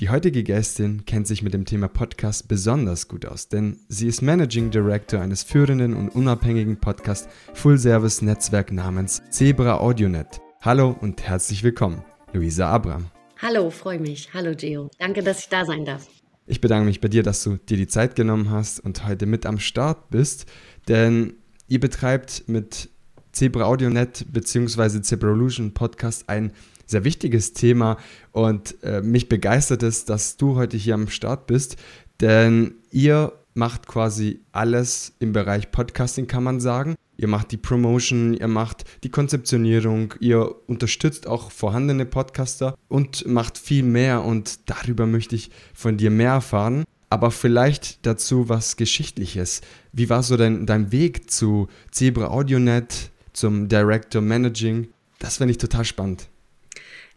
Die heutige Gästin kennt sich mit dem Thema Podcast besonders gut aus, denn sie ist Managing Director eines führenden und unabhängigen Podcast Full Service Netzwerk namens Zebra AudioNet. Hallo und herzlich willkommen, Luisa Abram. Hallo, freue mich. Hallo Gio. Danke, dass ich da sein darf. Ich bedanke mich bei dir, dass du dir die Zeit genommen hast und heute mit am Start bist, denn ihr betreibt mit Zebra AudioNet bzw. Zebralution Podcast ein sehr wichtiges Thema und äh, mich begeistert es, dass du heute hier am Start bist, denn ihr macht quasi alles im Bereich Podcasting, kann man sagen. Ihr macht die Promotion, ihr macht die Konzeptionierung, ihr unterstützt auch vorhandene Podcaster und macht viel mehr und darüber möchte ich von dir mehr erfahren. Aber vielleicht dazu was Geschichtliches. Wie war so dein, dein Weg zu Zebra AudioNet, zum Director Managing? Das finde ich total spannend.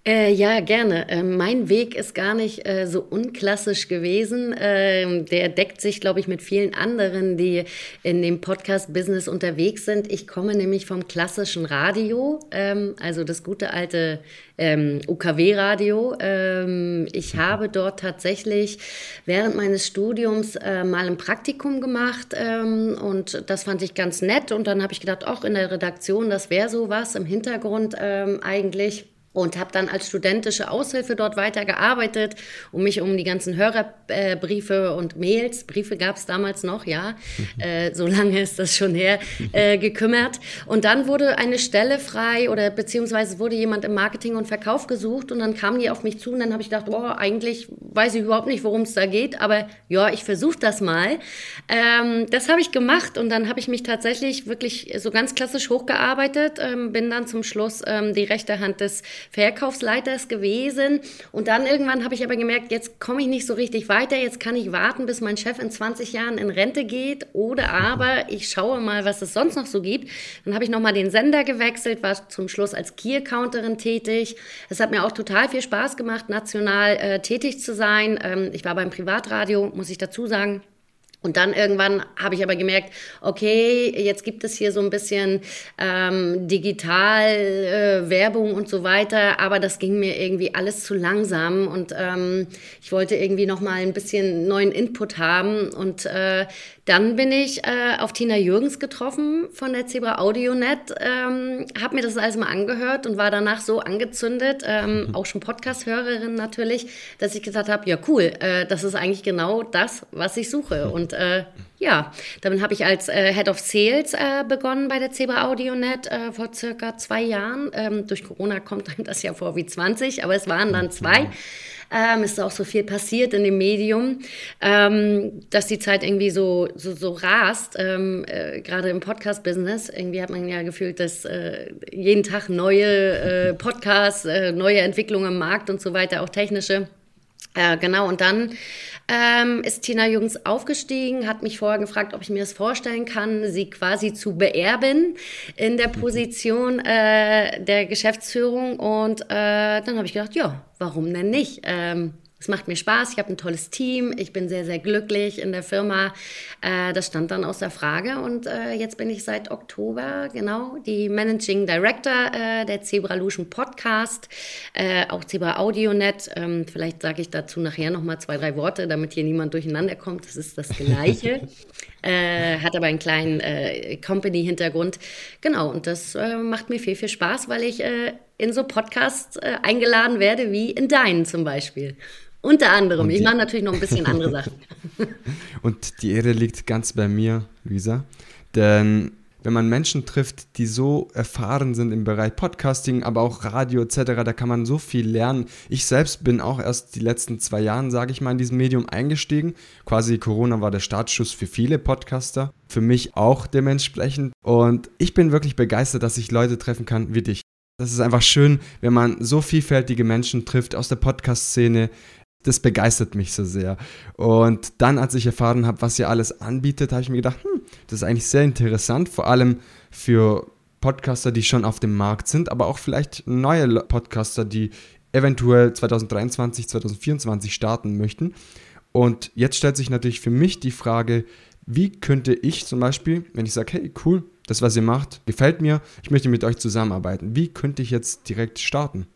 Äh, ja, gerne. Äh, mein Weg ist gar nicht äh, so unklassisch gewesen. Ähm, der deckt sich, glaube ich, mit vielen anderen, die in dem Podcast-Business unterwegs sind. Ich komme nämlich vom klassischen Radio, ähm, also das gute alte ähm, UKW-Radio. Ähm, ich habe dort tatsächlich während meines Studiums äh, mal ein Praktikum gemacht ähm, und das fand ich ganz nett. Und dann habe ich gedacht, auch in der Redaktion, das wäre so was im Hintergrund ähm, eigentlich und habe dann als studentische Aushilfe dort weitergearbeitet und mich um die ganzen Hörerbriefe und Mails, Briefe gab es damals noch, ja, mhm. äh, so lange ist das schon her, äh, gekümmert. Und dann wurde eine Stelle frei oder beziehungsweise wurde jemand im Marketing und Verkauf gesucht und dann kamen die auf mich zu und dann habe ich gedacht, boah, eigentlich weiß ich überhaupt nicht, worum es da geht, aber ja, ich versuche das mal. Ähm, das habe ich gemacht und dann habe ich mich tatsächlich wirklich so ganz klassisch hochgearbeitet, ähm, bin dann zum Schluss ähm, die rechte Hand des Verkaufsleiters gewesen. Und dann irgendwann habe ich aber gemerkt, jetzt komme ich nicht so richtig weiter. Jetzt kann ich warten, bis mein Chef in 20 Jahren in Rente geht. Oder aber ich schaue mal, was es sonst noch so gibt. Dann habe ich nochmal den Sender gewechselt, war zum Schluss als Key-Accounterin tätig. Es hat mir auch total viel Spaß gemacht, national äh, tätig zu sein. Ähm, ich war beim Privatradio, muss ich dazu sagen. Und dann irgendwann habe ich aber gemerkt, okay, jetzt gibt es hier so ein bisschen ähm, digital äh, Werbung und so weiter, aber das ging mir irgendwie alles zu langsam und ähm, ich wollte irgendwie noch mal ein bisschen neuen Input haben und äh, dann bin ich äh, auf Tina Jürgens getroffen von der Zebra AudioNet, ähm, habe mir das alles mal angehört und war danach so angezündet, ähm, mhm. auch schon Podcast-Hörerin natürlich, dass ich gesagt habe, ja cool, äh, das ist eigentlich genau das, was ich suche. Mhm. Und äh, ja, damit habe ich als äh, Head of Sales äh, begonnen bei der Zebra AudioNet äh, vor circa zwei Jahren. Ähm, durch Corona kommt einem das ja vor wie 20, aber es waren dann zwei. Mhm. Ähm, ist auch so viel passiert in dem Medium, ähm, dass die Zeit irgendwie so, so, so rast, ähm, äh, gerade im Podcast-Business. Irgendwie hat man ja gefühlt, dass äh, jeden Tag neue äh, Podcasts, äh, neue Entwicklungen im Markt und so weiter, auch technische. Äh, genau, und dann ähm, ist Tina Jungs aufgestiegen, hat mich vorher gefragt, ob ich mir das vorstellen kann, sie quasi zu beerben in der mhm. Position äh, der Geschäftsführung. Und äh, dann habe ich gedacht, ja, warum denn nicht? Ähm, es macht mir Spaß, ich habe ein tolles Team, ich bin sehr, sehr glücklich in der Firma. Äh, das stand dann außer Frage und äh, jetzt bin ich seit Oktober genau die Managing Director äh, der Zebra Lution Podcast, äh, auch Zebra AudioNet. Ähm, vielleicht sage ich dazu nachher nochmal zwei, drei Worte, damit hier niemand durcheinander kommt. Das ist das Gleiche. Äh, hat aber einen kleinen äh, Company-Hintergrund. Genau, und das macht mir viel, viel Spaß, weil ich in so Podcasts eingeladen werde, wie in deinen zum Beispiel. Unter anderem. Ich mache natürlich noch ein bisschen andere Sachen. Und die Ehre liegt ganz bei mir, Luisa. Denn wenn man Menschen trifft, die so erfahren sind im Bereich Podcasting, aber auch Radio etc., da kann man so viel lernen. Ich selbst bin auch erst die letzten zwei Jahre, sage ich mal, in diesem Medium eingestiegen. Quasi Corona war der Startschuss für viele Podcaster, für mich auch dementsprechend. Und ich bin wirklich begeistert, dass ich Leute treffen kann wie dich. Das ist einfach schön, wenn man so vielfältige Menschen trifft aus der Podcast-Szene, das begeistert mich so sehr. Und dann, als ich erfahren habe, was ihr alles anbietet, habe ich mir gedacht, hm, das ist eigentlich sehr interessant, vor allem für Podcaster, die schon auf dem Markt sind, aber auch vielleicht neue Podcaster, die eventuell 2023, 2024 starten möchten. Und jetzt stellt sich natürlich für mich die Frage, wie könnte ich zum Beispiel, wenn ich sage, hey, cool, das, was ihr macht, gefällt mir, ich möchte mit euch zusammenarbeiten, wie könnte ich jetzt direkt starten?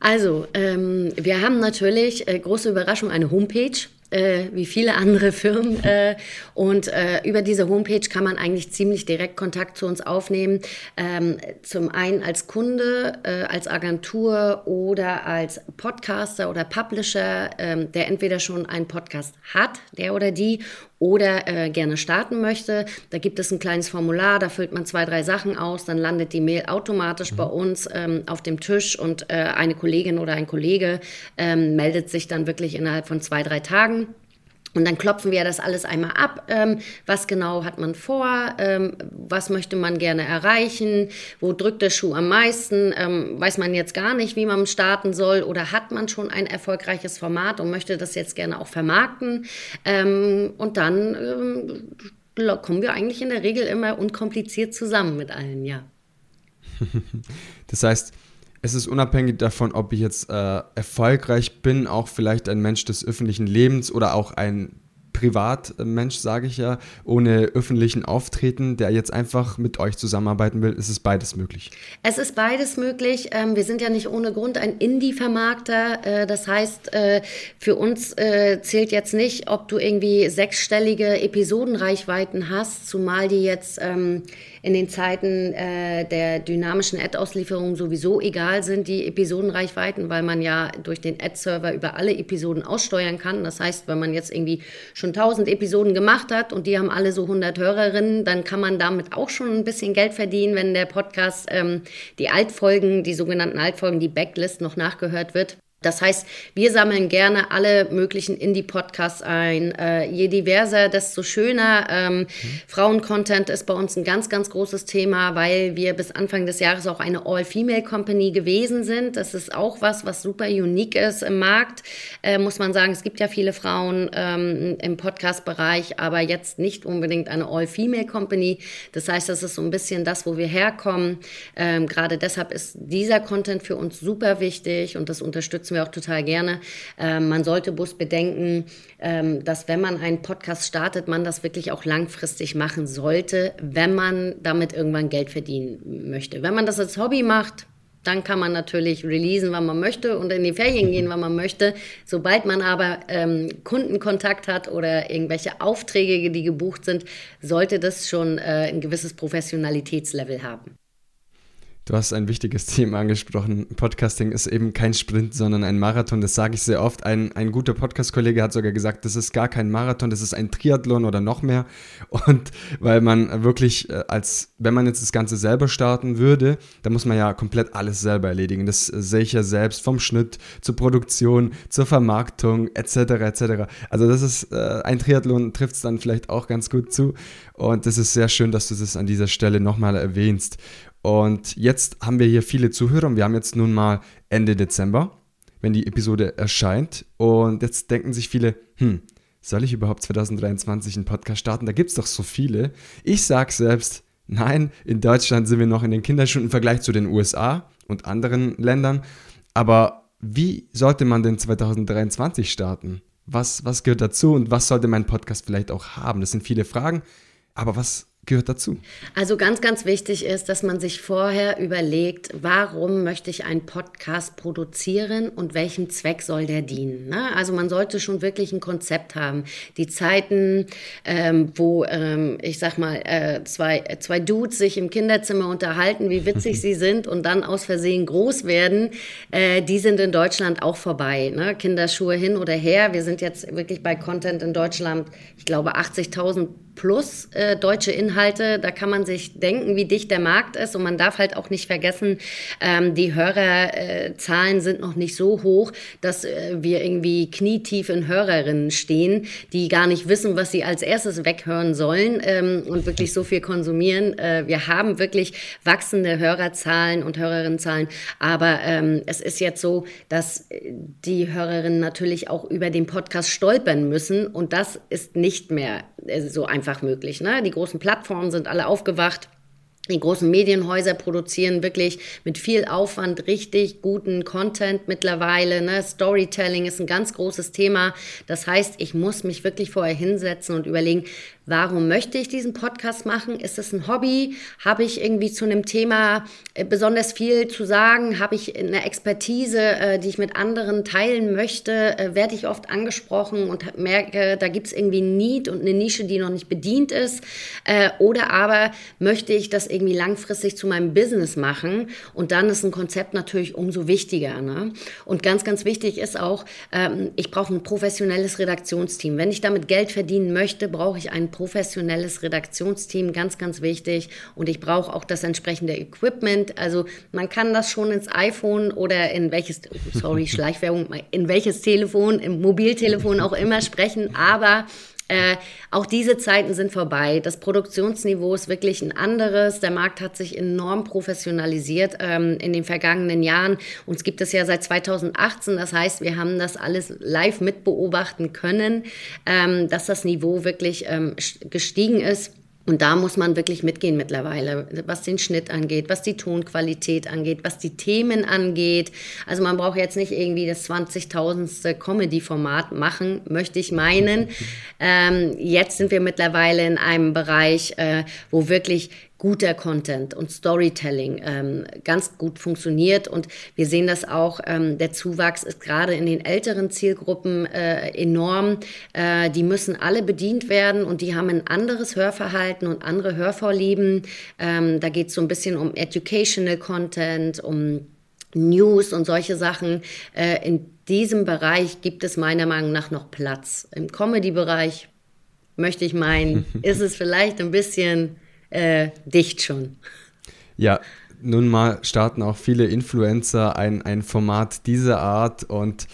Also, ähm, wir haben natürlich, äh, große Überraschung, eine Homepage äh, wie viele andere Firmen. Äh, und äh, über diese Homepage kann man eigentlich ziemlich direkt Kontakt zu uns aufnehmen. Ähm, zum einen als Kunde, äh, als Agentur oder als Podcaster oder Publisher, ähm, der entweder schon einen Podcast hat, der oder die, oder äh, gerne starten möchte. Da gibt es ein kleines Formular, da füllt man zwei, drei Sachen aus, dann landet die Mail automatisch mhm. bei uns ähm, auf dem Tisch und äh, eine Kollegin oder ein Kollege ähm, meldet sich dann wirklich innerhalb von zwei, drei Tagen. Und dann klopfen wir das alles einmal ab. Ähm, was genau hat man vor? Ähm, was möchte man gerne erreichen? Wo drückt der Schuh am meisten? Ähm, weiß man jetzt gar nicht, wie man starten soll? Oder hat man schon ein erfolgreiches Format und möchte das jetzt gerne auch vermarkten? Ähm, und dann ähm, kommen wir eigentlich in der Regel immer unkompliziert zusammen mit allen, ja. das heißt, es ist unabhängig davon, ob ich jetzt äh, erfolgreich bin, auch vielleicht ein Mensch des öffentlichen Lebens oder auch ein Privatmensch, sage ich ja, ohne öffentlichen Auftreten, der jetzt einfach mit euch zusammenarbeiten will, ist es beides möglich? Es ist beides möglich. Ähm, wir sind ja nicht ohne Grund ein Indie-Vermarkter. Äh, das heißt, äh, für uns äh, zählt jetzt nicht, ob du irgendwie sechsstellige Episodenreichweiten hast, zumal die jetzt ähm, in den Zeiten äh, der dynamischen Ad-Auslieferung sowieso egal sind, die Episodenreichweiten, weil man ja durch den Ad-Server über alle Episoden aussteuern kann. Das heißt, wenn man jetzt irgendwie schon 1000 Episoden gemacht hat und die haben alle so 100 Hörerinnen, dann kann man damit auch schon ein bisschen Geld verdienen, wenn der Podcast ähm, die Altfolgen, die sogenannten Altfolgen, die Backlist noch nachgehört wird. Das heißt, wir sammeln gerne alle möglichen Indie-Podcasts ein. Äh, je diverser, desto schöner. Ähm, mhm. Frauen-Content ist bei uns ein ganz, ganz großes Thema, weil wir bis Anfang des Jahres auch eine All-Female-Company gewesen sind. Das ist auch was, was super unique ist im Markt, äh, muss man sagen. Es gibt ja viele Frauen ähm, im Podcast-Bereich, aber jetzt nicht unbedingt eine All-Female-Company. Das heißt, das ist so ein bisschen das, wo wir herkommen. Ähm, Gerade deshalb ist dieser Content für uns super wichtig und das unterstützt unterstützen wir auch total gerne. Ähm, man sollte bloß bedenken, ähm, dass wenn man einen Podcast startet, man das wirklich auch langfristig machen sollte, wenn man damit irgendwann Geld verdienen möchte. Wenn man das als Hobby macht, dann kann man natürlich releasen, wann man möchte und in die Ferien gehen, wann man möchte. Sobald man aber ähm, Kundenkontakt hat oder irgendwelche Aufträge, die gebucht sind, sollte das schon äh, ein gewisses Professionalitätslevel haben. Du hast ein wichtiges Thema angesprochen. Podcasting ist eben kein Sprint, sondern ein Marathon. Das sage ich sehr oft. Ein, ein guter Podcast-Kollege hat sogar gesagt, das ist gar kein Marathon, das ist ein Triathlon oder noch mehr. Und weil man wirklich, äh, als wenn man jetzt das Ganze selber starten würde, dann muss man ja komplett alles selber erledigen. Das sehe ich ja selbst vom Schnitt zur Produktion, zur Vermarktung etc. etc. Also das ist äh, ein Triathlon, trifft es dann vielleicht auch ganz gut zu. Und das ist sehr schön, dass du das an dieser Stelle nochmal erwähnst. Und jetzt haben wir hier viele Zuhörer und wir haben jetzt nun mal Ende Dezember, wenn die Episode erscheint. Und jetzt denken sich viele, hm, soll ich überhaupt 2023 einen Podcast starten? Da gibt es doch so viele. Ich sage selbst, nein, in Deutschland sind wir noch in den Kinderschuhen im Vergleich zu den USA und anderen Ländern. Aber wie sollte man denn 2023 starten? Was, was gehört dazu und was sollte mein Podcast vielleicht auch haben? Das sind viele Fragen. Aber was gehört dazu? Also ganz, ganz wichtig ist, dass man sich vorher überlegt, warum möchte ich einen Podcast produzieren und welchem Zweck soll der dienen. Ne? Also man sollte schon wirklich ein Konzept haben. Die Zeiten, ähm, wo ähm, ich sag mal, äh, zwei, zwei Dudes sich im Kinderzimmer unterhalten, wie witzig sie sind und dann aus Versehen groß werden, äh, die sind in Deutschland auch vorbei. Ne? Kinderschuhe hin oder her. Wir sind jetzt wirklich bei Content in Deutschland, ich glaube, 80.000 plus äh, deutsche Inhalte. Da kann man sich denken, wie dicht der Markt ist. Und man darf halt auch nicht vergessen, ähm, die Hörerzahlen äh, sind noch nicht so hoch, dass äh, wir irgendwie knietief in Hörerinnen stehen, die gar nicht wissen, was sie als erstes weghören sollen ähm, und wirklich so viel konsumieren. Äh, wir haben wirklich wachsende Hörerzahlen und Hörerinnenzahlen. Aber ähm, es ist jetzt so, dass die Hörerinnen natürlich auch über den Podcast stolpern müssen. Und das ist nicht mehr äh, so einfach möglich. Ne? Die großen Plattformen sind alle aufgewacht. die großen Medienhäuser produzieren wirklich mit viel Aufwand richtig guten Content mittlerweile. Ne? Storytelling ist ein ganz großes Thema. Das heißt, ich muss mich wirklich vorher hinsetzen und überlegen, Warum möchte ich diesen Podcast machen? Ist es ein Hobby? Habe ich irgendwie zu einem Thema äh, besonders viel zu sagen? Habe ich eine Expertise, äh, die ich mit anderen teilen möchte? Äh, werde ich oft angesprochen und merke, da gibt es irgendwie ein Need und eine Nische, die noch nicht bedient ist? Oder aber möchte ich das irgendwie langfristig zu meinem Business machen? Und dann ist ein Konzept natürlich umso wichtiger. Ne? Und ganz, ganz wichtig ist auch, ähm, ich brauche ein professionelles Redaktionsteam. Wenn ich damit Geld verdienen möchte, brauche ich ein professionelles Redaktionsteam, ganz, ganz wichtig. Und ich brauche auch das entsprechende Equipment. Also man kann das schon ins iPhone oder in welches, sorry, Schleichwerbung, in welches Telefon, im Mobiltelefon auch immer sprechen, aber äh, auch diese Zeiten sind vorbei. Das Produktionsniveau ist wirklich ein anderes. Der Markt hat sich enorm professionalisiert ähm, in den vergangenen Jahren. Uns gibt es ja seit 2018. Das heißt, wir haben das alles live mitbeobachten können, ähm, dass das Niveau wirklich ähm, gestiegen ist. Und da muss man wirklich mitgehen mittlerweile, was den Schnitt angeht, was die Tonqualität angeht, was die Themen angeht. Also man braucht jetzt nicht irgendwie das 20.000. Comedy-Format machen, möchte ich meinen. Ähm, jetzt sind wir mittlerweile in einem Bereich, äh, wo wirklich guter Content und Storytelling ähm, ganz gut funktioniert. Und wir sehen das auch, ähm, der Zuwachs ist gerade in den älteren Zielgruppen äh, enorm. Äh, die müssen alle bedient werden und die haben ein anderes Hörverhalten und andere Hörvorlieben. Ähm, da geht es so ein bisschen um Educational Content, um News und solche Sachen. Äh, in diesem Bereich gibt es meiner Meinung nach noch Platz. Im Comedy-Bereich möchte ich meinen, ist es vielleicht ein bisschen äh, dicht schon. Ja, nun mal starten auch viele Influencer ein, ein Format dieser Art und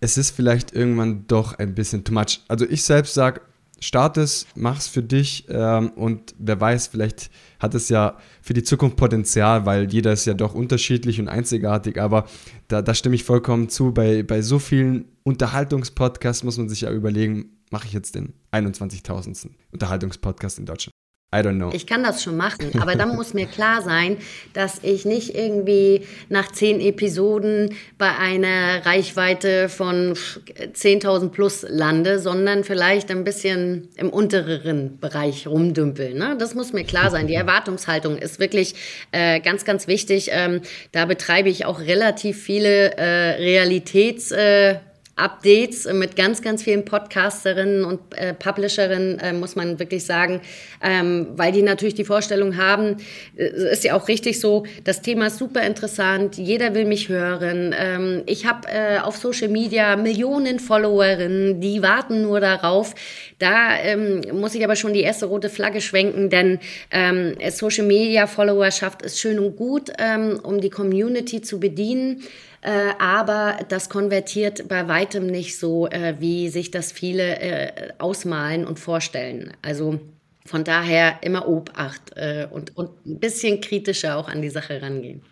es ist vielleicht irgendwann doch ein bisschen too much. Also ich selbst sage, start es, mach es für dich ähm, und wer weiß, vielleicht hat es ja für die Zukunft Potenzial, weil jeder ist ja doch unterschiedlich und einzigartig, aber da, da stimme ich vollkommen zu. Bei, bei so vielen Unterhaltungspodcasts muss man sich ja überlegen, mache ich jetzt den 21.000. Unterhaltungspodcast in Deutschland. I don't know. Ich kann das schon machen, aber dann muss mir klar sein, dass ich nicht irgendwie nach zehn Episoden bei einer Reichweite von 10.000 plus lande, sondern vielleicht ein bisschen im unteren Bereich rumdümpeln. Ne? Das muss mir klar sein. Die Erwartungshaltung ist wirklich äh, ganz, ganz wichtig. Ähm, da betreibe ich auch relativ viele äh, Realitäts- äh, Updates mit ganz, ganz vielen Podcasterinnen und äh, Publisherinnen, äh, muss man wirklich sagen, ähm, weil die natürlich die Vorstellung haben, äh, ist ja auch richtig so, das Thema ist super interessant, jeder will mich hören. Ähm, ich habe äh, auf Social Media Millionen Followerinnen, die warten nur darauf. Da ähm, muss ich aber schon die erste rote Flagge schwenken, denn ähm, Social Media Followerschaft ist schön und gut, ähm, um die Community zu bedienen. Äh, aber das konvertiert bei weitem nicht so, äh, wie sich das viele äh, ausmalen und vorstellen. Also von daher immer Obacht äh, und, und ein bisschen kritischer auch an die Sache rangehen.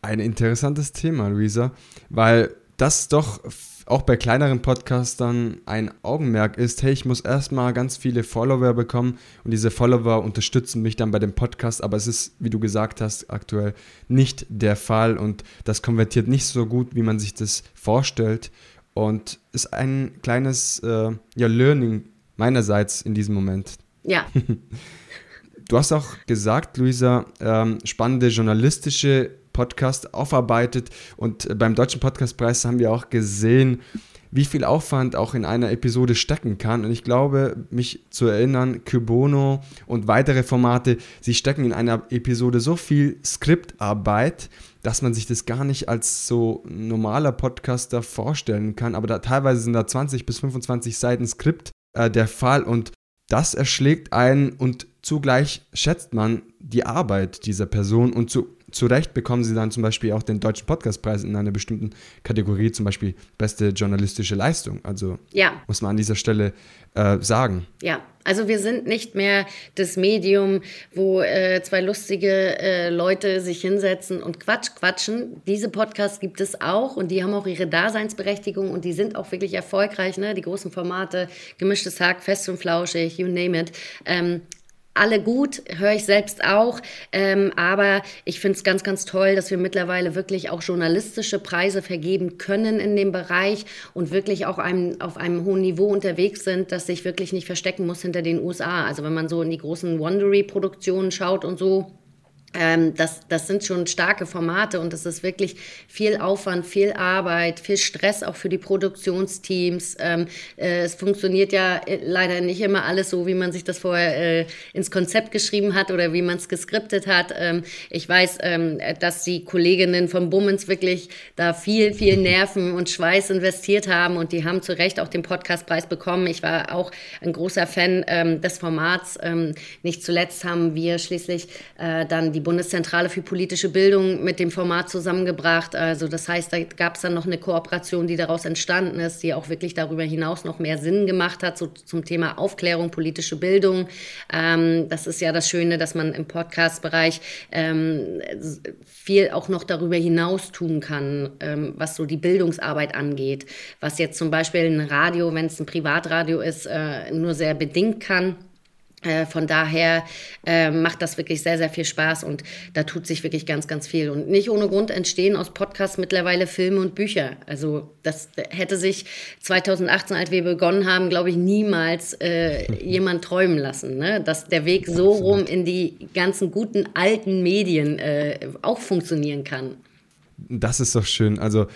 Ein interessantes Thema, Luisa, weil das doch auch bei kleineren Podcastern ein Augenmerk ist, hey, ich muss erstmal ganz viele Follower bekommen und diese Follower unterstützen mich dann bei dem Podcast, aber es ist, wie du gesagt hast, aktuell nicht der Fall und das konvertiert nicht so gut, wie man sich das vorstellt und ist ein kleines äh, ja, Learning meinerseits in diesem Moment. Ja. Du hast auch gesagt, Luisa, ähm, spannende journalistische Podcast aufarbeitet. Und äh, beim Deutschen Podcastpreis haben wir auch gesehen, wie viel Aufwand auch in einer Episode stecken kann. Und ich glaube, mich zu erinnern, Kybono und weitere Formate, sie stecken in einer Episode so viel Skriptarbeit, dass man sich das gar nicht als so normaler Podcaster vorstellen kann. Aber da, teilweise sind da 20 bis 25 Seiten Skript äh, der Fall und das erschlägt einen und zugleich schätzt man die Arbeit dieser Person und zu zu Recht bekommen sie dann zum Beispiel auch den Deutschen Podcastpreis in einer bestimmten Kategorie, zum Beispiel beste journalistische Leistung. Also ja. muss man an dieser Stelle äh, sagen. Ja, also wir sind nicht mehr das Medium, wo äh, zwei lustige äh, Leute sich hinsetzen und Quatsch quatschen. Diese Podcasts gibt es auch und die haben auch ihre Daseinsberechtigung und die sind auch wirklich erfolgreich. Ne? Die großen Formate, gemischtes Hack, fest und flauschig, you name it. Ähm, alle gut, höre ich selbst auch. Ähm, aber ich finde es ganz, ganz toll, dass wir mittlerweile wirklich auch journalistische Preise vergeben können in dem Bereich und wirklich auch einem, auf einem hohen Niveau unterwegs sind, dass sich wirklich nicht verstecken muss hinter den USA. Also wenn man so in die großen Wondery-Produktionen schaut und so, ähm, das, das sind schon starke Formate und es ist wirklich viel Aufwand, viel Arbeit, viel Stress auch für die Produktionsteams. Ähm, äh, es funktioniert ja äh, leider nicht immer alles so, wie man sich das vorher äh, ins Konzept geschrieben hat oder wie man es geskriptet hat. Ähm, ich weiß, ähm, dass die Kolleginnen von Bummens wirklich da viel, viel Nerven und Schweiß investiert haben und die haben zu Recht auch den Podcastpreis bekommen. Ich war auch ein großer Fan ähm, des Formats. Ähm, nicht zuletzt haben wir schließlich äh, dann die Bundeszentrale für politische Bildung mit dem Format zusammengebracht. Also das heißt, da gab es dann noch eine Kooperation, die daraus entstanden ist, die auch wirklich darüber hinaus noch mehr Sinn gemacht hat so zum Thema Aufklärung, politische Bildung. Ähm, das ist ja das Schöne, dass man im Podcast-Bereich ähm, viel auch noch darüber hinaus tun kann, ähm, was so die Bildungsarbeit angeht. Was jetzt zum Beispiel ein Radio, wenn es ein Privatradio ist, äh, nur sehr bedingt kann. Äh, von daher äh, macht das wirklich sehr, sehr viel Spaß und da tut sich wirklich ganz, ganz viel. Und nicht ohne Grund entstehen aus Podcasts mittlerweile Filme und Bücher. Also das hätte sich 2018, als wir begonnen haben, glaube ich, niemals äh, jemand träumen lassen. Ne? Dass der Weg so rum in die ganzen guten alten Medien äh, auch funktionieren kann. Das ist doch schön. Also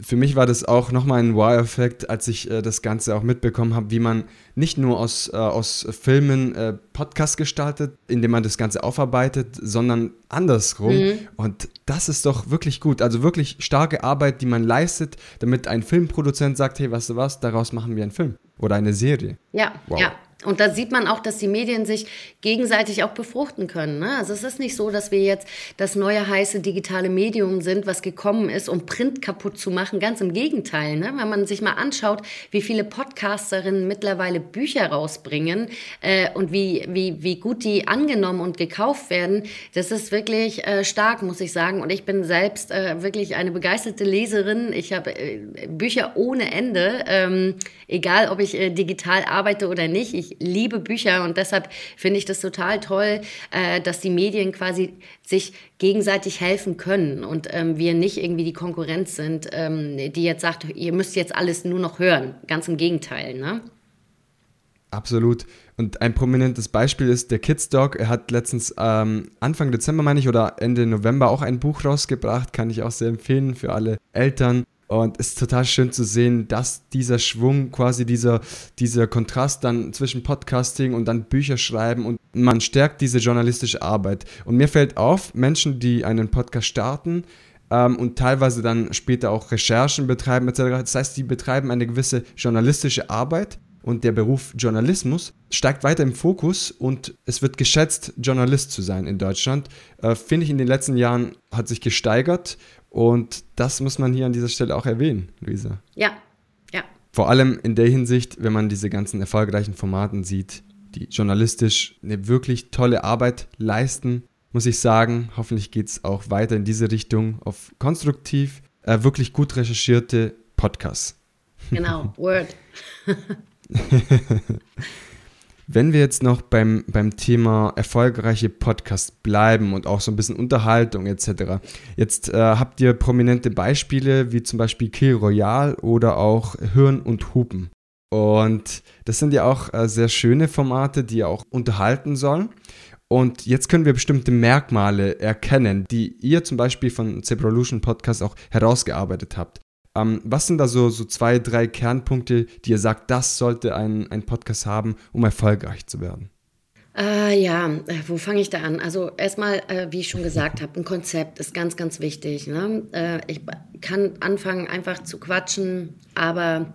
für mich war das auch nochmal ein Wow-Effekt, als ich äh, das Ganze auch mitbekommen habe, wie man nicht nur aus, äh, aus Filmen äh, Podcasts gestaltet, indem man das Ganze aufarbeitet, sondern andersrum. Mhm. Und das ist doch wirklich gut. Also wirklich starke Arbeit, die man leistet, damit ein Filmproduzent sagt, hey, weißt du was, daraus machen wir einen Film oder eine Serie. Ja, wow. ja. Und da sieht man auch, dass die Medien sich gegenseitig auch befruchten können. Ne? Also es ist nicht so, dass wir jetzt das neue heiße digitale Medium sind, was gekommen ist, um Print kaputt zu machen. Ganz im Gegenteil. Ne? Wenn man sich mal anschaut, wie viele Podcasterinnen mittlerweile Bücher rausbringen äh, und wie, wie, wie gut die angenommen und gekauft werden, das ist wirklich äh, stark, muss ich sagen. Und ich bin selbst äh, wirklich eine begeisterte Leserin. Ich habe äh, Bücher ohne Ende, ähm, egal ob ich äh, digital arbeite oder nicht. Ich liebe Bücher und deshalb finde ich das total toll, äh, dass die Medien quasi sich gegenseitig helfen können und ähm, wir nicht irgendwie die Konkurrenz sind, ähm, die jetzt sagt, ihr müsst jetzt alles nur noch hören. Ganz im Gegenteil, ne? Absolut. Und ein prominentes Beispiel ist der Kids Dog. Er hat letztens ähm, Anfang Dezember, meine ich, oder Ende November auch ein Buch rausgebracht. Kann ich auch sehr empfehlen für alle Eltern. Und es ist total schön zu sehen, dass dieser Schwung, quasi dieser, dieser Kontrast dann zwischen Podcasting und dann Bücher schreiben und man stärkt diese journalistische Arbeit. Und mir fällt auf, Menschen, die einen Podcast starten, ähm, und teilweise dann später auch Recherchen betreiben etc. Das heißt, die betreiben eine gewisse journalistische Arbeit und der Beruf Journalismus steigt weiter im Fokus und es wird geschätzt, Journalist zu sein in Deutschland. Äh, Finde ich in den letzten Jahren hat sich gesteigert und das muss man hier an dieser Stelle auch erwähnen, Luisa. Ja, ja. Vor allem in der Hinsicht, wenn man diese ganzen erfolgreichen Formaten sieht, die journalistisch eine wirklich tolle Arbeit leisten, muss ich sagen, hoffentlich geht es auch weiter in diese Richtung auf konstruktiv, äh, wirklich gut recherchierte Podcasts. Genau, Word. Wenn wir jetzt noch beim, beim Thema erfolgreiche Podcasts bleiben und auch so ein bisschen Unterhaltung etc. Jetzt äh, habt ihr prominente Beispiele wie zum Beispiel Kill Royale oder auch Hirn und Hupen. Und das sind ja auch äh, sehr schöne Formate, die auch unterhalten sollen. Und jetzt können wir bestimmte Merkmale erkennen, die ihr zum Beispiel von Zebrolution Podcast auch herausgearbeitet habt. Ähm, was sind da so, so zwei, drei Kernpunkte, die ihr sagt, das sollte ein, ein Podcast haben, um erfolgreich zu werden? Äh, ja, äh, wo fange ich da an? Also erstmal, äh, wie ich schon gesagt habe, ein Konzept ist ganz, ganz wichtig. Ne? Äh, ich kann anfangen, einfach zu quatschen, aber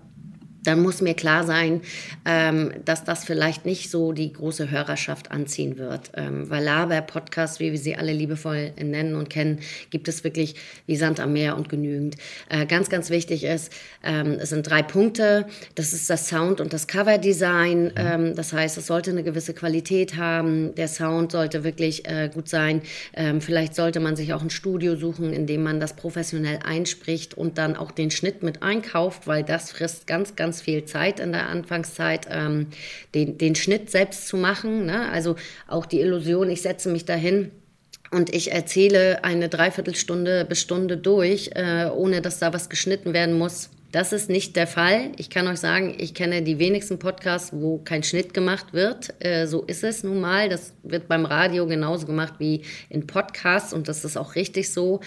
dann muss mir klar sein, ähm, dass das vielleicht nicht so die große Hörerschaft anziehen wird. Ähm, weil Laber-Podcasts, wie wir sie alle liebevoll nennen und kennen, gibt es wirklich wie Sand am Meer und genügend. Äh, ganz, ganz wichtig ist, ähm, es sind drei Punkte. Das ist das Sound und das Coverdesign. Mhm. Das heißt, es sollte eine gewisse Qualität haben. Der Sound sollte wirklich äh, gut sein. Vielleicht sollte man sich auch ein Studio suchen, in dem man das professionell einspricht und dann auch den Schnitt mit einkauft, weil das frisst ganz, ganz ganz viel Zeit in der Anfangszeit, ähm, den, den Schnitt selbst zu machen. Ne? Also auch die Illusion, ich setze mich dahin und ich erzähle eine Dreiviertelstunde bis Stunde durch, äh, ohne dass da was geschnitten werden muss. Das ist nicht der Fall. Ich kann euch sagen, ich kenne die wenigsten Podcasts, wo kein Schnitt gemacht wird. Äh, so ist es nun mal. Das wird beim Radio genauso gemacht wie in Podcasts und das ist auch richtig so.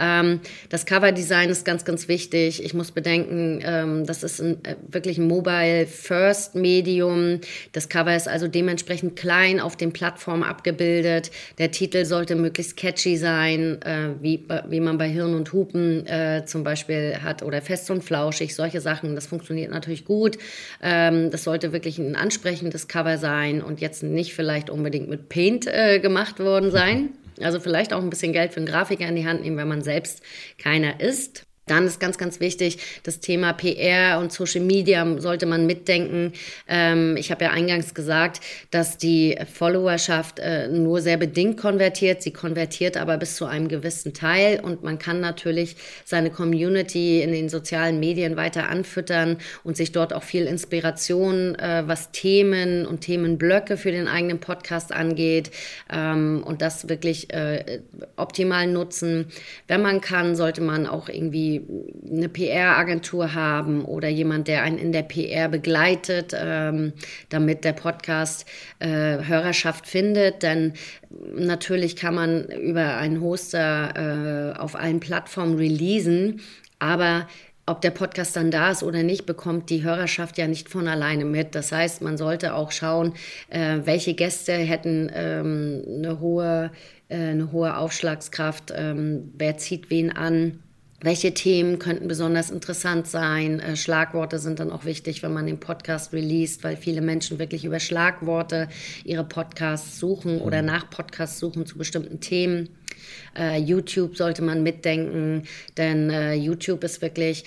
Ähm, das Coverdesign ist ganz, ganz wichtig. Ich muss bedenken, ähm, das ist ein, äh, wirklich ein Mobile-First-Medium. Das Cover ist also dementsprechend klein auf den Plattformen abgebildet. Der Titel sollte möglichst catchy sein, äh, wie, wie man bei Hirn und Hupen zum Beispiel hat oder Fest und Flausch flauschig, solche Sachen. Das funktioniert natürlich gut. Ähm, das sollte wirklich ein ansprechendes Cover sein und jetzt nicht vielleicht unbedingt mit Paint äh, gemacht worden sein. Also vielleicht auch ein bisschen Geld für einen Grafiker in die Hand nehmen, wenn man selbst keiner ist. Dann ist ganz, ganz wichtig, das Thema PR und Social Media sollte man mitdenken. Ähm, ich habe ja eingangs gesagt, dass die Followerschaft äh, nur sehr bedingt konvertiert. Sie konvertiert aber bis zu einem gewissen Teil und man kann natürlich seine Community in den sozialen Medien weiter anfüttern und sich dort auch viel Inspiration, äh, was Themen und Themenblöcke für den eigenen Podcast angeht ähm, und das wirklich äh, optimal nutzen. Wenn man kann, sollte man auch irgendwie eine PR-Agentur haben oder jemand, der einen in der PR begleitet, ähm, damit der Podcast äh, Hörerschaft findet. Denn natürlich kann man über einen Hoster äh, auf allen Plattformen releasen, aber ob der Podcast dann da ist oder nicht, bekommt die Hörerschaft ja nicht von alleine mit. Das heißt, man sollte auch schauen, äh, welche Gäste hätten ähm, eine, hohe, äh, eine hohe Aufschlagskraft, ähm, wer zieht wen an welche Themen könnten besonders interessant sein? Äh, Schlagworte sind dann auch wichtig, wenn man den Podcast released, weil viele Menschen wirklich über Schlagworte ihre Podcasts suchen oder mhm. nach Podcasts suchen zu bestimmten Themen. Uh, YouTube sollte man mitdenken, denn uh, YouTube ist wirklich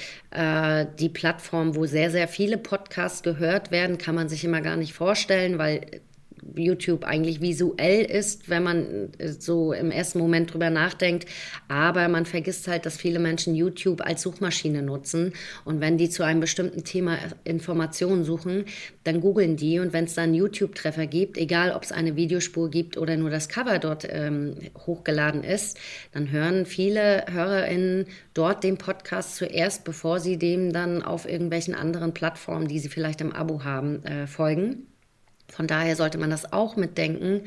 die Plattform, wo sehr, sehr viele Podcasts gehört werden. Kann man sich immer gar nicht vorstellen, weil YouTube eigentlich visuell ist, wenn man äh, so im ersten Moment drüber nachdenkt. Aber man vergisst halt, dass viele Menschen YouTube als Suchmaschine nutzen. Und wenn die zu einem bestimmten Thema Informationen suchen, dann googeln die. Und wenn es dann YouTube-Treffer gibt, egal ob es eine Videospur gibt oder nur das Cover dort ähm, hochgeladen ist, dann hören viele HörerInnen dort den Podcast zuerst, bevor sie dem dann auf irgendwelchen anderen Plattformen, die sie vielleicht im Abo haben, äh, folgen. Von daher sollte man das auch mitdenken.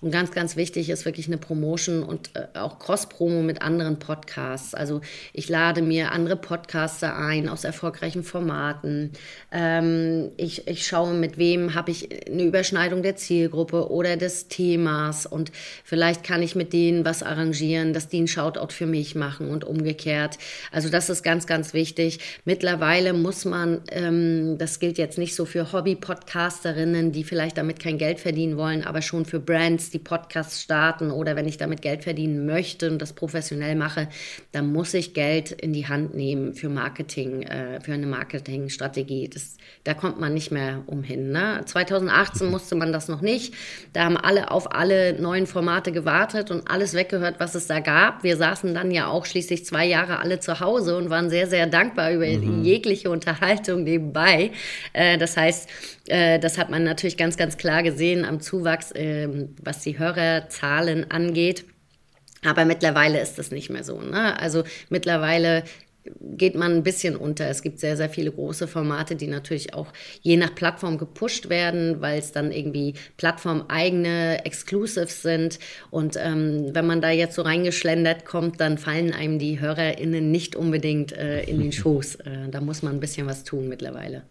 Und ganz, ganz wichtig ist wirklich eine Promotion und äh, auch Cross-Promo mit anderen Podcasts. Also ich lade mir andere Podcaster ein aus erfolgreichen Formaten. Ähm, ich, ich schaue, mit wem habe ich eine Überschneidung der Zielgruppe oder des Themas. Und vielleicht kann ich mit denen was arrangieren, dass die einen Shoutout für mich machen und umgekehrt. Also das ist ganz, ganz wichtig. Mittlerweile muss man, ähm, das gilt jetzt nicht so für Hobby-Podcasterinnen, die vielleicht vielleicht damit kein Geld verdienen wollen, aber schon für Brands, die Podcasts starten oder wenn ich damit Geld verdienen möchte und das professionell mache, dann muss ich Geld in die Hand nehmen für Marketing, äh, für eine Marketingstrategie. Das, da kommt man nicht mehr umhin. Ne? 2018 musste man das noch nicht. Da haben alle auf alle neuen Formate gewartet und alles weggehört, was es da gab. Wir saßen dann ja auch schließlich zwei Jahre alle zu Hause und waren sehr, sehr dankbar über mhm. jegliche Unterhaltung nebenbei. Äh, das heißt, äh, das hat man natürlich ganz, ganz klar gesehen am Zuwachs, äh, was die Hörerzahlen angeht. Aber mittlerweile ist das nicht mehr so. Ne? Also mittlerweile geht man ein bisschen unter. Es gibt sehr, sehr viele große Formate, die natürlich auch je nach Plattform gepusht werden, weil es dann irgendwie plattformeigene Exclusives sind. Und ähm, wenn man da jetzt so reingeschlendert kommt, dann fallen einem die HörerInnen nicht unbedingt äh, in den Schoß. Äh, da muss man ein bisschen was tun mittlerweile.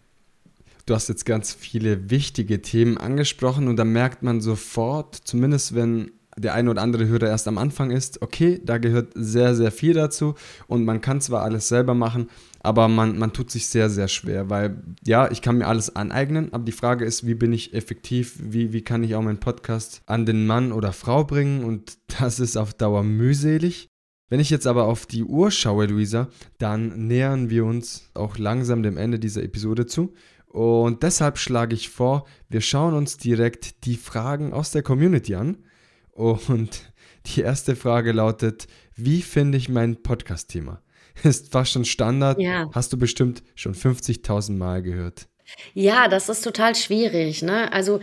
Du hast jetzt ganz viele wichtige Themen angesprochen und da merkt man sofort, zumindest wenn der eine oder andere Hörer erst am Anfang ist, okay, da gehört sehr, sehr viel dazu und man kann zwar alles selber machen, aber man, man tut sich sehr, sehr schwer, weil ja, ich kann mir alles aneignen, aber die Frage ist, wie bin ich effektiv, wie, wie kann ich auch meinen Podcast an den Mann oder Frau bringen und das ist auf Dauer mühselig. Wenn ich jetzt aber auf die Uhr schaue, Luisa, dann nähern wir uns auch langsam dem Ende dieser Episode zu. Und deshalb schlage ich vor, wir schauen uns direkt die Fragen aus der Community an. Und die erste Frage lautet, wie finde ich mein Podcast-Thema? ist fast schon Standard. Ja. Hast du bestimmt schon 50.000 Mal gehört. Ja, das ist total schwierig. Ne? Also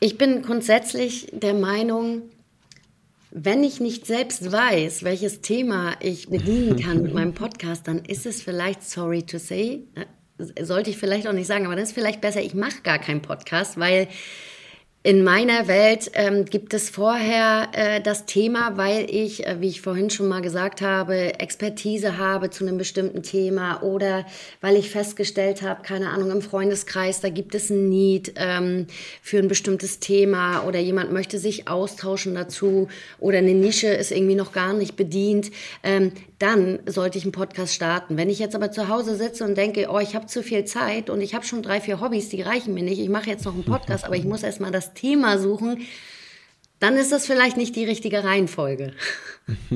ich bin grundsätzlich der Meinung, wenn ich nicht selbst weiß, welches Thema ich bedienen kann mit meinem Podcast, dann ist es vielleicht, sorry to say, äh, sollte ich vielleicht auch nicht sagen, aber dann ist vielleicht besser, ich mache gar keinen Podcast, weil in meiner Welt ähm, gibt es vorher äh, das Thema, weil ich, äh, wie ich vorhin schon mal gesagt habe, Expertise habe zu einem bestimmten Thema oder weil ich festgestellt habe, keine Ahnung, im Freundeskreis, da gibt es ein Need ähm, für ein bestimmtes Thema oder jemand möchte sich austauschen dazu oder eine Nische ist irgendwie noch gar nicht bedient. Ähm, dann sollte ich einen Podcast starten. Wenn ich jetzt aber zu Hause sitze und denke, oh, ich habe zu viel Zeit und ich habe schon drei, vier Hobbys, die reichen mir nicht, ich mache jetzt noch einen Podcast, aber ich muss erst mal das Thema suchen, dann ist das vielleicht nicht die richtige Reihenfolge.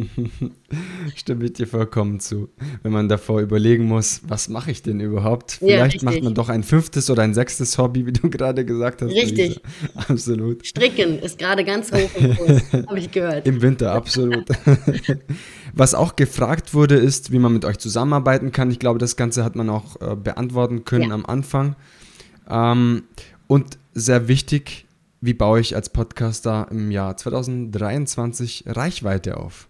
Stimme ich dir vollkommen zu. Wenn man davor überlegen muss, was mache ich denn überhaupt? Vielleicht ja, macht man doch ein fünftes oder ein sechstes Hobby, wie du gerade gesagt hast. Richtig. Lisa. Absolut. Stricken ist gerade ganz hoch im Kurs, habe ich gehört. Im Winter, absolut. was auch gefragt wurde, ist, wie man mit euch zusammenarbeiten kann. Ich glaube, das Ganze hat man auch äh, beantworten können ja. am Anfang. Ähm, und sehr wichtig, wie baue ich als Podcaster im Jahr 2023 Reichweite auf?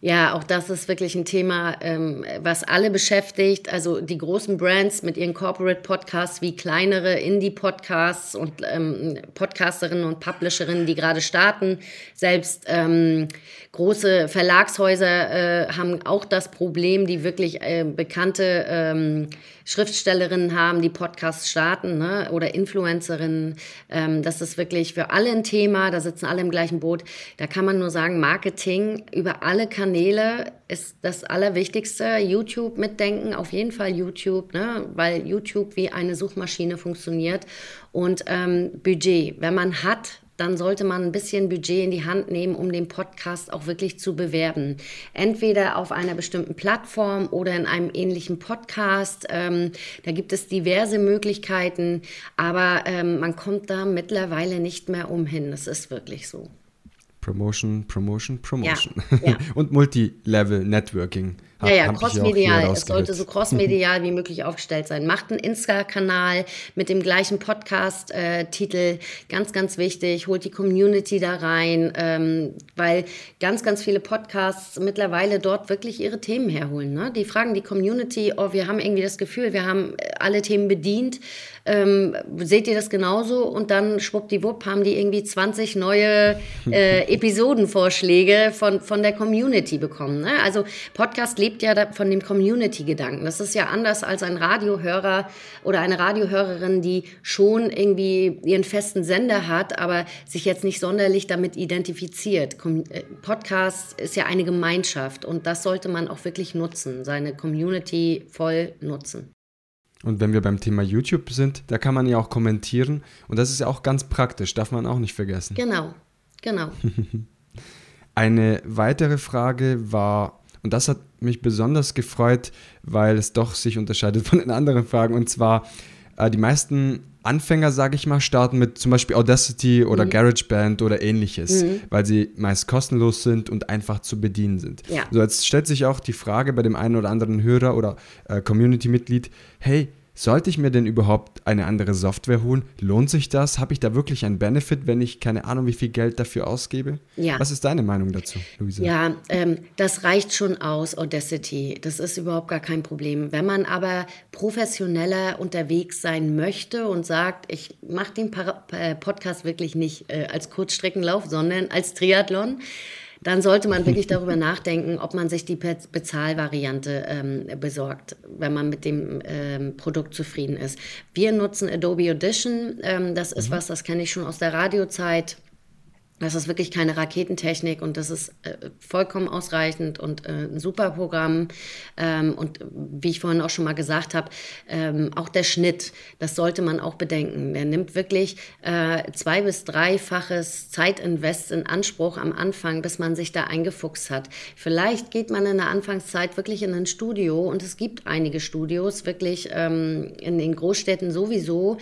Ja, auch das ist wirklich ein Thema, ähm, was alle beschäftigt. Also die großen Brands mit ihren Corporate Podcasts wie kleinere Indie-Podcasts und ähm, Podcasterinnen und Publisherinnen, die gerade starten. Selbst ähm, große Verlagshäuser äh, haben auch das Problem, die wirklich äh, bekannte ähm, Schriftstellerinnen haben, die Podcasts starten ne? oder Influencerinnen. Ähm, das ist wirklich für alle ein Thema, da sitzen alle im gleichen Boot. Da kann man nur sagen, Marketing über alle Kanäle ist das Allerwichtigste. YouTube mitdenken, auf jeden Fall YouTube, ne? weil YouTube wie eine Suchmaschine funktioniert. Und ähm, Budget, wenn man hat, dann sollte man ein bisschen Budget in die Hand nehmen, um den Podcast auch wirklich zu bewerben. Entweder auf einer bestimmten Plattform oder in einem ähnlichen Podcast. Ähm, da gibt es diverse Möglichkeiten, aber ähm, man kommt da mittlerweile nicht mehr umhin. Das ist wirklich so. Promotion, Promotion, Promotion. Ja, ja. Und Multilevel Networking. Ja, ja, crossmedial. Es sollte so crossmedial wie möglich aufgestellt sein. Macht einen Insta-Kanal mit dem gleichen Podcast-Titel. Äh, ganz, ganz wichtig. Holt die Community da rein, ähm, weil ganz, ganz viele Podcasts mittlerweile dort wirklich ihre Themen herholen. Ne? Die fragen die Community, oh, wir haben irgendwie das Gefühl, wir haben alle Themen bedient. Ähm, seht ihr das genauso? Und dann schwuppdiwupp haben die irgendwie 20 neue äh, Episodenvorschläge von, von der Community bekommen. Ne? Also Podcast lebt ja von dem Community-Gedanken. Das ist ja anders als ein Radiohörer oder eine Radiohörerin, die schon irgendwie ihren festen Sender hat, aber sich jetzt nicht sonderlich damit identifiziert. Äh, Podcast ist ja eine Gemeinschaft und das sollte man auch wirklich nutzen, seine Community voll nutzen. Und wenn wir beim Thema YouTube sind, da kann man ja auch kommentieren. Und das ist ja auch ganz praktisch, darf man auch nicht vergessen. Genau, genau. Eine weitere Frage war, und das hat mich besonders gefreut, weil es doch sich unterscheidet von den anderen Fragen. Und zwar, äh, die meisten Anfänger, sage ich mal, starten mit zum Beispiel Audacity oder mhm. GarageBand oder ähnliches, mhm. weil sie meist kostenlos sind und einfach zu bedienen sind. Ja. So, jetzt stellt sich auch die Frage bei dem einen oder anderen Hörer oder äh, Community-Mitglied, hey, sollte ich mir denn überhaupt eine andere Software holen? Lohnt sich das? Habe ich da wirklich einen Benefit, wenn ich keine Ahnung, wie viel Geld dafür ausgebe? Ja. Was ist deine Meinung dazu, Luisa? Ja, ähm, das reicht schon aus, Audacity. Das ist überhaupt gar kein Problem. Wenn man aber professioneller unterwegs sein möchte und sagt, ich mache den äh, Podcast wirklich nicht äh, als Kurzstreckenlauf, sondern als Triathlon, dann sollte man wirklich darüber nachdenken, ob man sich die Bezahlvariante ähm, besorgt, wenn man mit dem ähm, Produkt zufrieden ist. Wir nutzen Adobe Audition. Ähm, das ist mhm. was, das kenne ich schon aus der Radiozeit. Das ist wirklich keine Raketentechnik und das ist äh, vollkommen ausreichend und äh, ein super Programm. Ähm, und wie ich vorhin auch schon mal gesagt habe, ähm, auch der Schnitt, das sollte man auch bedenken. Der nimmt wirklich äh, zwei- bis dreifaches Zeitinvest in Anspruch am Anfang, bis man sich da eingefuchst hat. Vielleicht geht man in der Anfangszeit wirklich in ein Studio und es gibt einige Studios, wirklich ähm, in den Großstädten sowieso.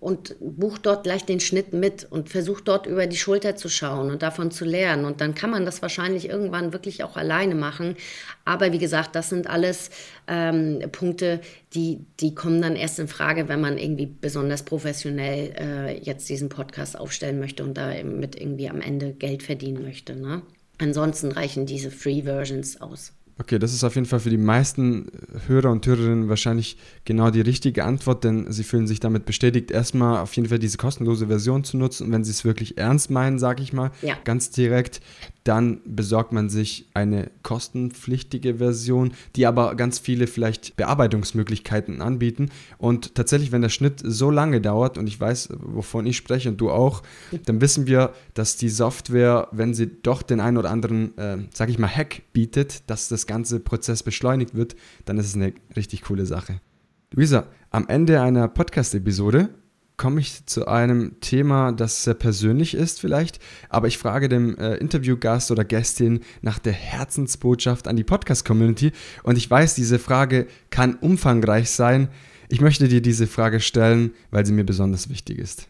Und bucht dort gleich den Schnitt mit und versucht dort über die Schulter zu schauen und davon zu lernen. Und dann kann man das wahrscheinlich irgendwann wirklich auch alleine machen. Aber wie gesagt, das sind alles ähm, Punkte, die, die kommen dann erst in Frage, wenn man irgendwie besonders professionell äh, jetzt diesen Podcast aufstellen möchte und da mit irgendwie am Ende Geld verdienen möchte. Ne? Ansonsten reichen diese Free Versions aus. Okay, das ist auf jeden Fall für die meisten Hörer und Hörerinnen wahrscheinlich genau die richtige Antwort, denn sie fühlen sich damit bestätigt, erstmal auf jeden Fall diese kostenlose Version zu nutzen. Und wenn sie es wirklich ernst meinen, sage ich mal, ja. ganz direkt, dann besorgt man sich eine kostenpflichtige Version, die aber ganz viele vielleicht Bearbeitungsmöglichkeiten anbieten. Und tatsächlich, wenn der Schnitt so lange dauert, und ich weiß, wovon ich spreche und du auch, dann wissen wir, dass die Software, wenn sie doch den einen oder anderen, äh, sage ich mal, Hack bietet, dass das ganze Prozess beschleunigt wird, dann ist es eine richtig coole Sache. Luisa, am Ende einer Podcast-Episode komme ich zu einem Thema, das sehr persönlich ist vielleicht, aber ich frage dem äh, Interviewgast oder Gästin nach der Herzensbotschaft an die Podcast-Community und ich weiß, diese Frage kann umfangreich sein. Ich möchte dir diese Frage stellen, weil sie mir besonders wichtig ist.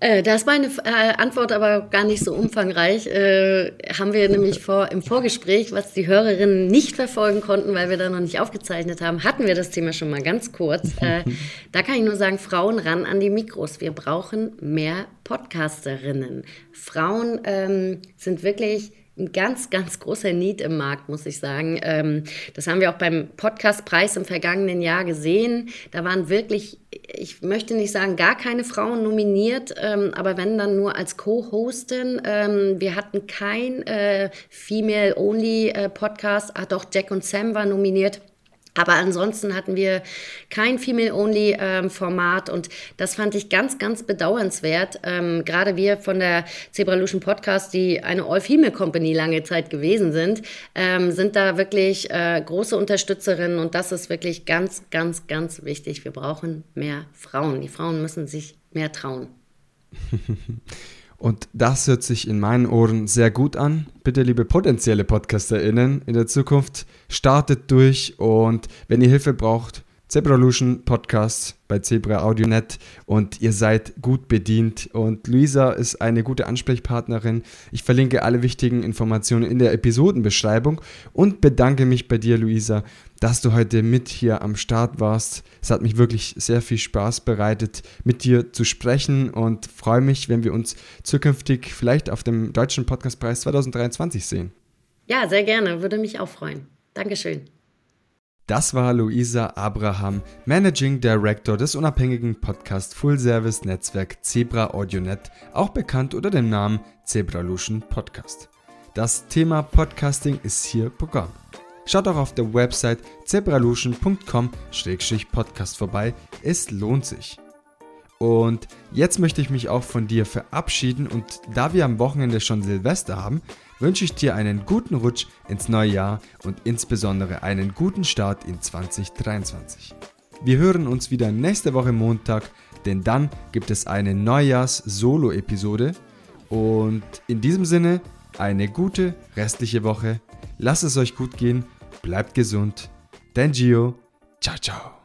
Äh, da ist meine äh, Antwort aber gar nicht so umfangreich. Äh, haben wir nämlich vor, im Vorgespräch, was die Hörerinnen nicht verfolgen konnten, weil wir da noch nicht aufgezeichnet haben, hatten wir das Thema schon mal ganz kurz. Äh, da kann ich nur sagen, Frauen ran an die Mikros. Wir brauchen mehr Podcasterinnen. Frauen ähm, sind wirklich ganz, ganz großer Need im Markt, muss ich sagen. Ähm, das haben wir auch beim Podcastpreis im vergangenen Jahr gesehen. Da waren wirklich, ich möchte nicht sagen, gar keine Frauen nominiert, ähm, aber wenn dann nur als Co-Hostin. Ähm, wir hatten kein äh, Female-Only-Podcast. Äh, ah, doch, Jack und Sam war nominiert. Aber ansonsten hatten wir kein Female-Only-Format ähm, und das fand ich ganz, ganz bedauernswert. Ähm, gerade wir von der Zebralution Podcast, die eine All-Female-Company lange Zeit gewesen sind, ähm, sind da wirklich äh, große Unterstützerinnen und das ist wirklich ganz, ganz, ganz wichtig. Wir brauchen mehr Frauen. Die Frauen müssen sich mehr trauen. Und das hört sich in meinen Ohren sehr gut an. Bitte, liebe potenzielle PodcasterInnen, in der Zukunft startet durch und wenn ihr Hilfe braucht, Zebralution Podcast bei Zebra AudioNet und ihr seid gut bedient. Und Luisa ist eine gute Ansprechpartnerin. Ich verlinke alle wichtigen Informationen in der Episodenbeschreibung und bedanke mich bei dir, Luisa, dass du heute mit hier am Start warst. Es hat mich wirklich sehr viel Spaß bereitet, mit dir zu sprechen und freue mich, wenn wir uns zukünftig vielleicht auf dem Deutschen Podcastpreis 2023 sehen. Ja, sehr gerne. Würde mich auch freuen. Dankeschön. Das war Luisa Abraham, Managing Director des unabhängigen Podcast Full Service Netzwerk Zebra AudioNet, auch bekannt unter dem Namen Zebralution Podcast. Das Thema Podcasting ist hier Programm. Schaut auch auf der Website zebralution.com-podcast vorbei, es lohnt sich. Und jetzt möchte ich mich auch von dir verabschieden und da wir am Wochenende schon Silvester haben, wünsche ich dir einen guten Rutsch ins neue Jahr und insbesondere einen guten Start in 2023. Wir hören uns wieder nächste Woche Montag, denn dann gibt es eine Neujahrs-Solo-Episode. Und in diesem Sinne eine gute restliche Woche. Lasst es euch gut gehen, bleibt gesund. Dein Gio, ciao ciao.